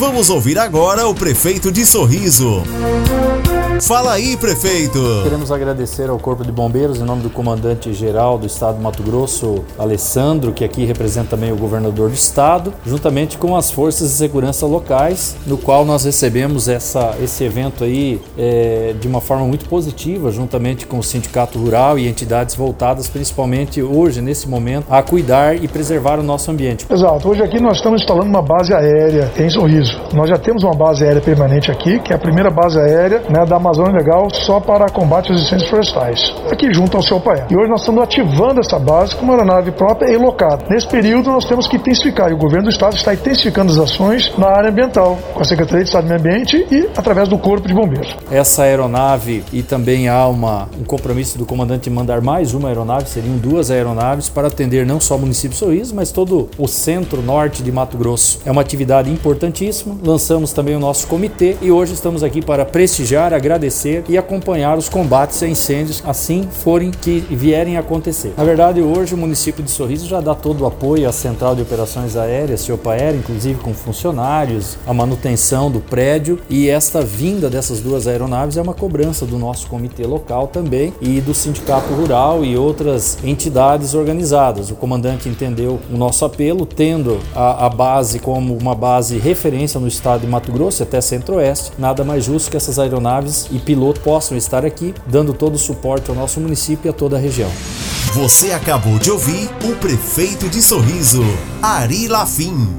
Vamos ouvir agora o prefeito de Sorriso. Fala aí, prefeito! Queremos agradecer ao Corpo de Bombeiros, em nome do comandante-geral do Estado do Mato Grosso, Alessandro, que aqui representa também o governador do Estado, juntamente com as forças de segurança locais, no qual nós recebemos essa, esse evento aí é, de uma forma muito positiva, juntamente com o Sindicato Rural e entidades voltadas, principalmente hoje, nesse momento, a cuidar e preservar o nosso ambiente. Exato. Hoje aqui nós estamos instalando uma base aérea em Sorriso. Nós já temos uma base aérea permanente aqui, que é a primeira base aérea né, da Amazônia Legal só para combate aos incêndios florestais, aqui junto ao seu Paé. E hoje nós estamos ativando essa base com uma aeronave própria e locada. Nesse período nós temos que intensificar, e o governo do estado está intensificando as ações na área ambiental, com a Secretaria de Estado do Meio Ambiente e através do Corpo de Bombeiros. Essa aeronave, e também há uma, um compromisso do comandante de mandar mais uma aeronave, seriam duas aeronaves para atender não só o município de Sorriso, mas todo o centro-norte de Mato Grosso. É uma atividade importantíssima. Lançamos também o nosso comitê e hoje estamos aqui para prestigiar, agradecer e acompanhar os combates a incêndios assim forem que vierem a acontecer. Na verdade, hoje o município de Sorriso já dá todo o apoio à Central de Operações Aéreas, Ciopaera, inclusive com funcionários, a manutenção do prédio e esta vinda dessas duas aeronaves é uma cobrança do nosso comitê local também e do Sindicato Rural e outras entidades organizadas. O comandante entendeu o nosso apelo, tendo a, a base como uma base referência no estado de Mato Grosso até Centro-Oeste, nada mais justo que essas aeronaves e piloto possam estar aqui, dando todo o suporte ao nosso município e a toda a região. Você acabou de ouvir o prefeito de Sorriso, Ari Lafim.